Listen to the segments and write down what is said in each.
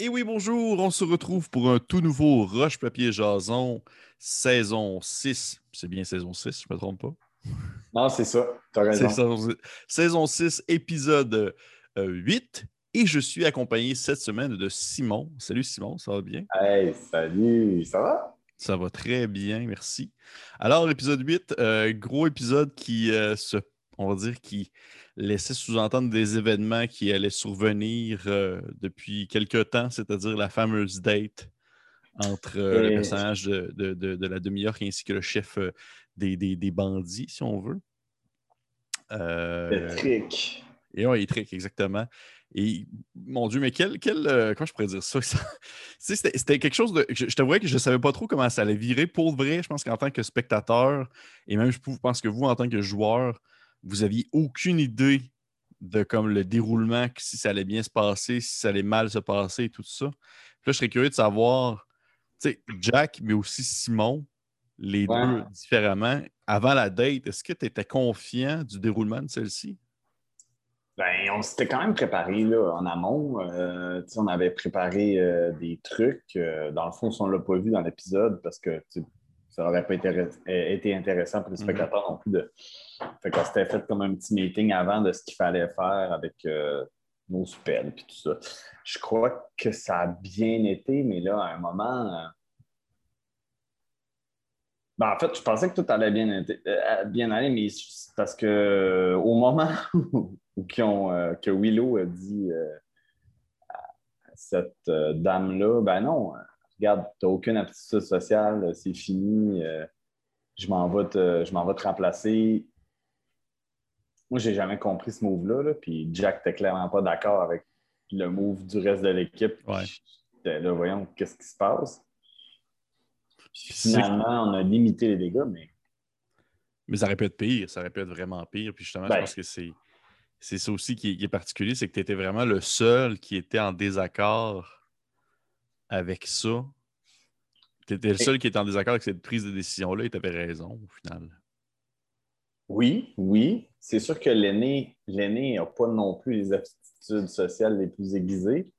Et oui, bonjour, on se retrouve pour un tout nouveau Roche Papier Jason, saison 6. C'est bien saison 6, je ne me trompe pas? Non, c'est ça, tu as raison. Saison, saison 6, épisode 8. Euh, Et je suis accompagné cette semaine de Simon. Salut Simon, ça va bien? Hey, salut, ça va? Ça va très bien, merci. Alors, épisode 8, euh, gros épisode qui euh, se, on va dire, qui laissait sous-entendre des événements qui allaient survenir euh, depuis quelque temps, c'est-à-dire la fameuse date entre euh, le personnage de, la demi-heure ainsi que le chef euh, des, bandits, si on veut. le trick. Et oui, trick, exactement. Et mon Dieu, mais quel. quel comment je pourrais dire ça? C'était quelque chose de. Je, je t'avouais que je ne savais pas trop comment ça allait virer. Pour vrai, je pense qu'en tant que spectateur, et même je pense que vous, en tant que joueur, vous aviez aucune idée de comme le déroulement, si ça allait bien se passer, si ça allait mal se passer, tout ça. Puis là, je serais curieux de savoir, tu sais, Jack, mais aussi Simon, les deux différemment. Avant la date, est-ce que tu étais confiant du déroulement de celle-ci? Ben, on s'était quand même préparé là, en amont. Euh, on avait préparé euh, des trucs. Euh, dans le fond, on ne l'a pas vu dans l'épisode parce que ça n'aurait pas été, intéressant pour les mhm. spectateurs non plus. De... Fait qu'on s'était fait comme un petit meeting avant de ce qu'il fallait faire avec euh, nos spells et tout ça. Je crois que ça a bien été, mais là, à un moment. Euh, ben, en fait, je pensais que tout allait bien, euh, bien aller, mais parce que au moment où, que Willow a dit à cette dame-là, ben non, regarde, tu n'as aucune aptitude sociale, c'est fini, je m'en vais, te remplacer. Moi, j'ai jamais compris ce move-là. Puis Jack n'était clairement pas d'accord avec le move du reste de l'équipe. Ouais. Là, voyons, qu'est-ce qui se passe? finalement, on a limité les dégâts, mais. Mais ça aurait pu être pire, ça aurait pu être vraiment pire. Puis justement, je ben. pense que c'est. C'est ça aussi qui est particulier, c'est que tu étais vraiment le seul qui était en désaccord avec ça. Tu étais le seul qui était en désaccord avec cette prise de décision-là et tu avais raison au final. Oui, oui. C'est sûr que l'aîné n'a pas non plus les aptitudes sociales les plus aiguisées.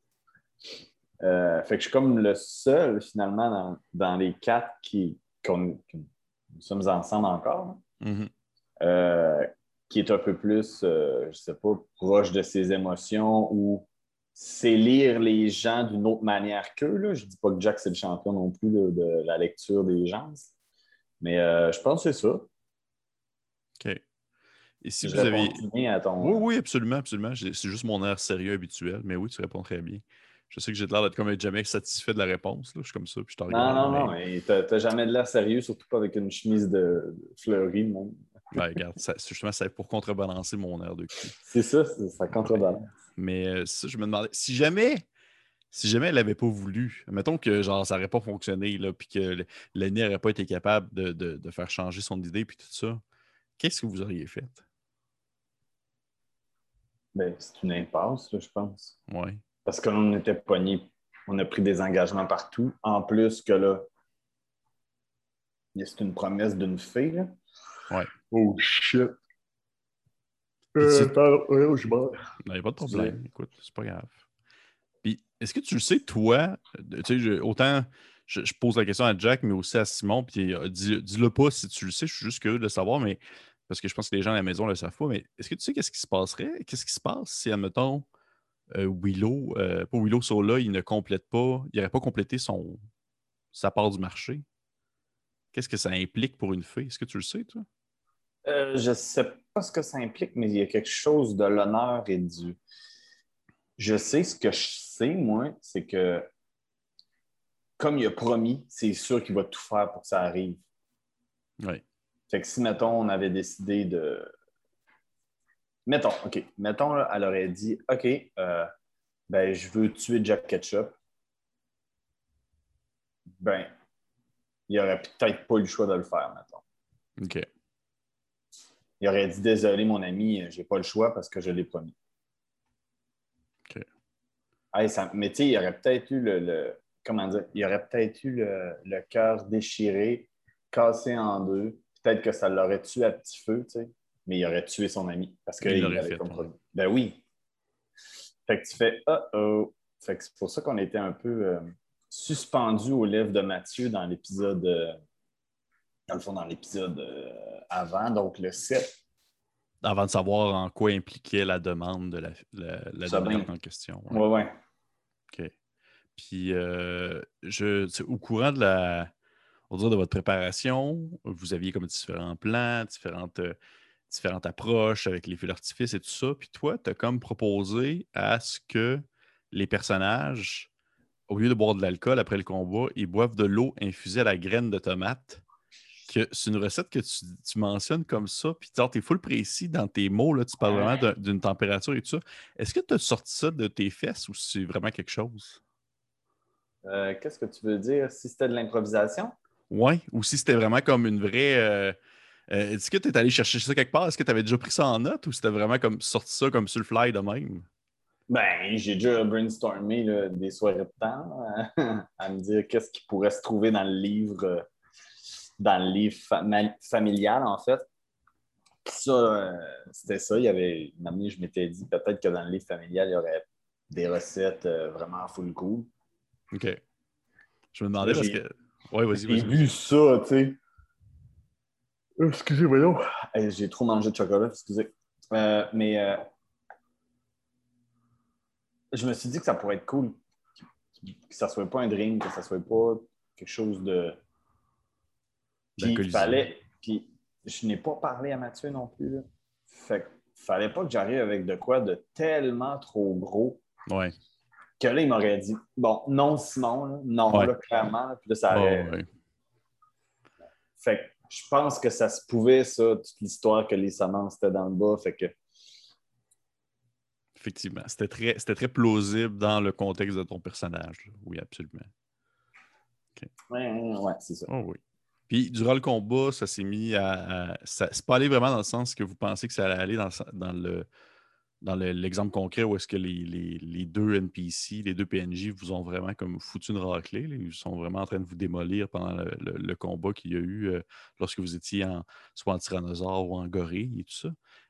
Euh, fait que je suis comme le seul, finalement, dans, les quatre qui, nous sommes ensemble encore, mm-hmm. euh, qui est un peu plus, euh, je sais pas, proche de ses émotions ou c'est lire les gens d'une autre manière qu'eux. Je ne dis pas que Jack, c'est le champion non plus de, la lecture des gens. Mais euh, je pense que c'est ça. OK. Et si vous avez. Oui, oui, absolument, absolument. C'est juste mon air sérieux habituel, mais oui, tu réponds très bien. Je sais que j'ai l'air d'être comme jamais satisfait de la réponse. Je suis comme ça, puis je Non, non, non. Tu n'as jamais de l'air sérieux, surtout pas avec une chemise de fleurie. Non? Ben, regarde, justement, c'est pour contrebalancer mon air de cul. C'est ça, ça contrebalance. Mais euh, ça, je me demandais, si jamais, si jamais elle n'avait pas voulu, mettons que genre, ça n'aurait pas fonctionné, là, puis que l'aîné n'aurait pas été capable de, faire changer son idée, puis tout ça, qu'est-ce que vous auriez fait? Ben, c'est une impasse, je pense. Oui. Parce qu'on était pognés, on a pris des engagements partout. En plus que là, c'est une promesse d'une fille. Là. Ouais. Oh shit. Euh, il n'y a pas de problème. Écoute, c'est pas grave. Puis, est-ce que tu le sais, toi, tu sais, autant je, pose la question à Jack, mais aussi à Simon, puis euh, dis-le pas si tu le sais, je suis juste curieux de le savoir, mais parce que je pense que les gens à la maison le savent pas, mais est-ce que tu sais qu'est-ce qui se passerait? Qu'est-ce qui se passe si, admettons, euh, Willow, euh, pas Willow là, il ne complète pas, il n'aurait pas complété son, sa part du marché? Qu'est-ce que ça implique pour une fille? Est-ce que tu le sais, toi? Euh, je ne sais pas ce que ça implique, mais il y a quelque chose de l'honneur et du. Je sais ce que je sais, moi, c'est que comme il a promis, c'est sûr qu'il va tout faire pour que ça arrive. Oui. Fait que si, mettons, on avait décidé de. Mettons, OK. Mettons, elle aurait dit OK, euh, ben, je veux tuer Jack Ketchup. Ben, il aurait peut-être pas eu le choix de le faire, mettons. OK il aurait dit Désolé, mon ami, j'ai pas le choix parce que je l'ai promis. OK. mais tu sais, il aurait peut-être eu le, Comment dire Il aurait peut-être eu le, cœur déchiré, cassé en deux. Peut-être que ça l'aurait tué à petit feu, tu sais, mais il aurait tué son ami. Parce que il l'aurait fait. Ben oui. Fait que tu fais oh oh. fait que c'est pour ça qu'on était un peu euh, suspendu aux lèvres de Mathieu dans l'épisode, euh, dans le fond, dans l'épisode euh, avant, donc le 7. Avant de savoir en quoi impliquait la demande de la, la, la Ça demande en question. Ouais, ouais. OK. Puis, euh, je, au courant de la, dire de votre préparation, vous aviez comme différents plans, différentes, euh, différentes approches avec les feux d'artifice et tout ça. Puis toi, tu as comme proposé à ce que les personnages, au lieu de boire de l'alcool après le combat, ils boivent de l'eau infusée à la graine de tomate. Que c'est une recette que tu, tu mentionnes comme ça, puis tu es full précis dans tes mots, là, tu parles vraiment d'un- d'une température et tout ça. Est-ce que tu as sorti ça de tes fesses ou c'est vraiment quelque chose? Euh, Qu'est-ce que tu veux dire? Si c'était de l'improvisation? Ouais, ou si c'était vraiment comme une vraie. euh, euh, Est-ce que tu es allé chercher ça quelque part? Est-ce que tu avais déjà pris ça en note ou c'était vraiment comme sorti ça comme sur le fly de même? Ben, j'ai déjà brainstormé là, des soirées de temps là, à me dire qu'est-ce qui pourrait se trouver dans le livre, euh, dans le livre familial, en fait. Puis ça, euh, c'était ça. Il y avait, une année, je m'étais dit peut-être que dans le livre familial, il y aurait des recettes euh, vraiment full cool. OK. Je me demandais parce que. Ouais, vas-y, J'ai vas-y. vu ça, tu sais. Euh, Excusez, voyons. Hey, J'ai trop mangé de chocolat, excusez. Euh, mais euh, je me suis dit que ça pourrait être cool. Que ça soit pas un drink, que ça soit pas quelque chose de. Puis il fallait. Puis je n'ai pas parlé à Mathieu non plus. Là. Fait que fallait pas que j'arrive avec de quoi de tellement trop gros Ouais. Que là, il m'aurait dit Bon, non, Simon, là. non, Ouais. là, clairement. là. Puis là, ça aurait. ouais. Fait que je pense que ça se pouvait, ça, toute l'histoire que les semences étaient dans le bas. Fait que Effectivement. C'était très, c'était très plausible dans le contexte de ton personnage. Oui, absolument. Ouais, ouais, ouais, c'est ça. Oh oui. Puis, durant le combat, ça s'est mis à. à- ça- c'est pas allé vraiment dans le sens que vous pensez que ça allait aller dans, dans le dans le- l'exemple concret où est-ce que les, deux NPC, les deux PNJ vous ont vraiment comme foutu une raclée. Ils sont vraiment en train de vous démolir pendant le, combat qu'il y a eu euh, lorsque vous étiez en, soit en tyrannosaure ou en gorille et tout ça.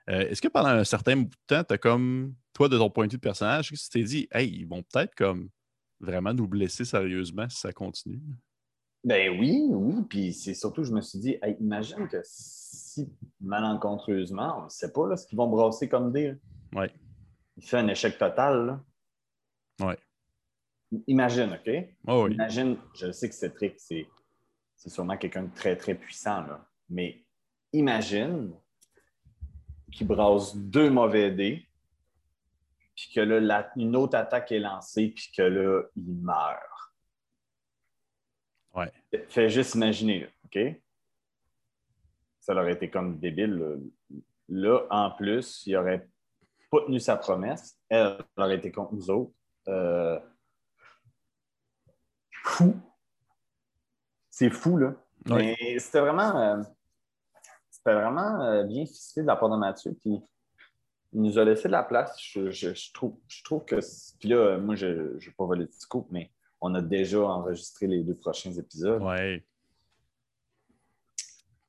Euh, est-ce que pendant un certain bout de temps, tu as comme, toi, de ton point de vue de personnage, tu t'es dit, hey, ils vont peut-être comme vraiment nous blesser sérieusement si ça continue? Ben oui, oui. Puis c'est surtout, je me suis dit, hey, imagine que si malencontreusement, on ne sait pas là, ce qu'ils vont brasser comme dé. Ouais. Il fait un échec total. Là. Ouais. Imagine, OK? Oh oui. Imagine, je sais que Cétric, c'est, c'est sûrement quelqu'un de très, très puissant, là. mais imagine qu'il brasse deux mauvais dés, puis que là, la- une autre attaque est lancée, puis que là, il meurt. Ouais. Fais juste imaginer, là, OK? Ça aurait été comme débile. Là, Là, en plus, il n'aurait pas tenu sa promesse. Elle aurait été contre nous autres. Euh, Fou. C'est fou, là. Mais c'était vraiment, euh, c'était vraiment euh, bien ficelé de la part de Mathieu. Puis il nous a laissé de la place. Je, je- je trouve, je trouve que. Puis là, moi, je ne vais pas voler de scoop, mais on a déjà enregistré les deux prochains épisodes. Ouais.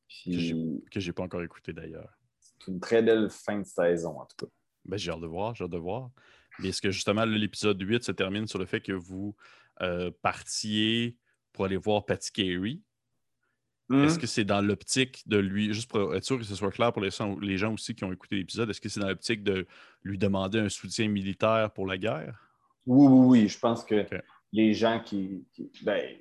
Puis Que j'ai pas encore écouté d'ailleurs. c'est une très belle fin de saison, en tout cas. Ben, j'ai hâte de voir, j'ai hâte de voir. Mais est-ce que justement, l'épisode 8 se termine sur le fait que vous euh, partiez pour aller voir Patty Carey? Est-ce que c'est dans l'optique de lui, juste pour être sûr que ce soit clair pour les, gens- les gens aussi qui ont écouté l'épisode, est-ce que c'est dans l'optique de lui demander un soutien militaire pour la guerre? Oui, oui, oui. Je pense que les gens qui. qui- ben,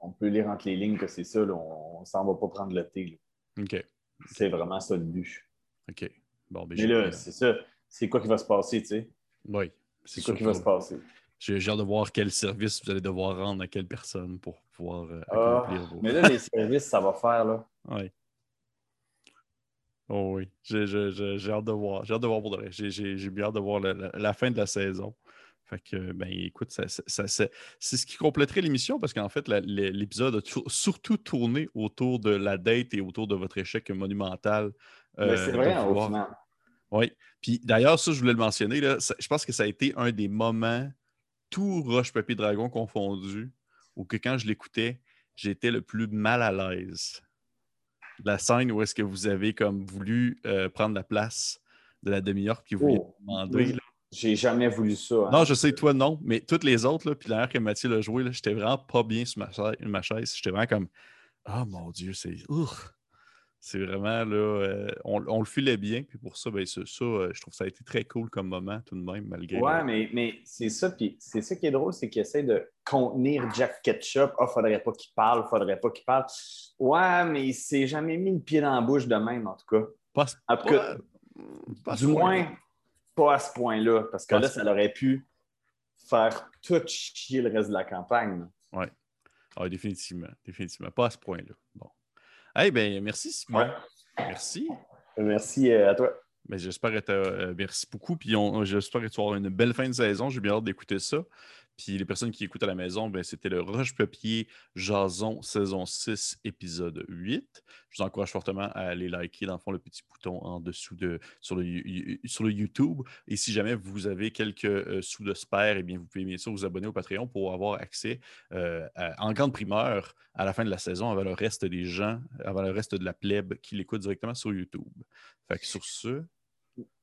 on peut lire entre les lignes que c'est ça. là. on ne s'en va pas prendre le thé. là. OK. C'est vraiment ça le but. OK. Bon, ben, Mais là, c'est ça. C'est quoi qui va se passer, tu sais? oui. C'est quoi qui va se passer? J'ai hâte de voir quel service vous allez devoir rendre à quelle personne pour pouvoir euh, Ah, accomplir vos. mais là, les services, ça va faire, là. Oui. Oh oui, j'ai hâte de voir. J'ai hâte de voir pour de vrai. J'ai- bien hâte de voir la, la- la fin de la saison. Fait que, ben écoute, ça, ça- ça- ça- c'est ce qui compléterait l'émission parce qu'en fait, l'épisode a surtout tourné autour de la date et autour de votre échec monumental. Mais euh, c'est vrai, au final. Oui. Puis d'ailleurs, ça, je voulais le mentionner. Là, ça- je pense que ça a été un des moments, tout Roche Papier Dragon confondu, où que quand je l'écoutais, j'étais le plus mal à l'aise. La scène où est-ce que vous avez comme voulu euh, prendre la place de la demi-orque puis vous Oh. demandé. là. J'ai jamais voulu ça. hein. Non, je sais, toi, non, mais toutes les autres, là, puis la que Mathieu l'a joué, j'étais vraiment pas bien sur ma chaise. ma chaise. J'étais vraiment comme Ah mon Dieu, c'est. C'est vraiment là. euh, on, on le filait bien, puis pour ça, ben, ça, ça, euh, je trouve que ça a été très cool comme moment, tout de même, malgré. Ouais, mais, mais c'est ça, puis c'est ça qui est drôle, c'est qu'il essaie de contenir Jack Ketchup. Ah, faudrait pas qu'il parle, faudrait pas qu'il parle. Ouais, mais il s'est jamais mis le pied dans la bouche de même, en tout cas. Pas, En tout cas, pas du ce point-là. moins, pas à ce point-là, parce que Pas là, ça aurait pu faire tout chier le reste de la campagne. Ah, définitivement, définitivement. Pas à ce point-là. Bon. Eh bien, merci, Simon. Ouais. Merci. Merci euh, à toi. Ben, j'espère que euh, merci beaucoup. Puis j'espère que tu avoir une belle fin de saison. J'ai bien hâte d'écouter ça. Puis les personnes qui écoutent à la maison, ben, c'était le Roche-Papier Jason saison 6, épisode 8. Je vous encourage fortement à aller liker, dans le fond, le petit bouton en dessous de, sur, le, YouTube. Et si jamais vous avez quelques euh, sous de spare, eh bien, vous pouvez bien sûr vous abonner au Patreon pour avoir accès euh, en grande primeur à la fin de la saison avant le reste des gens, avant le reste de la plèbe qui l'écoute directement sur YouTube. Fait sur ce,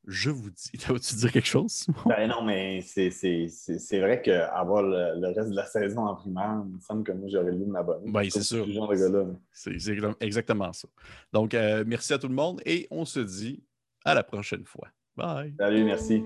je vous dis. T'as-tu dire quelque chose, Simon? Ben non, mais c'est- c'est c'est- c'est vrai qu'avoir le, le reste de la saison en primaire, il me semble que moi, j'aurais lu de m'abonner. Ben, c'est sûr. c'est exactement ça. Donc, euh, merci à tout le monde et on se dit à la prochaine fois. Bye. Salut, merci.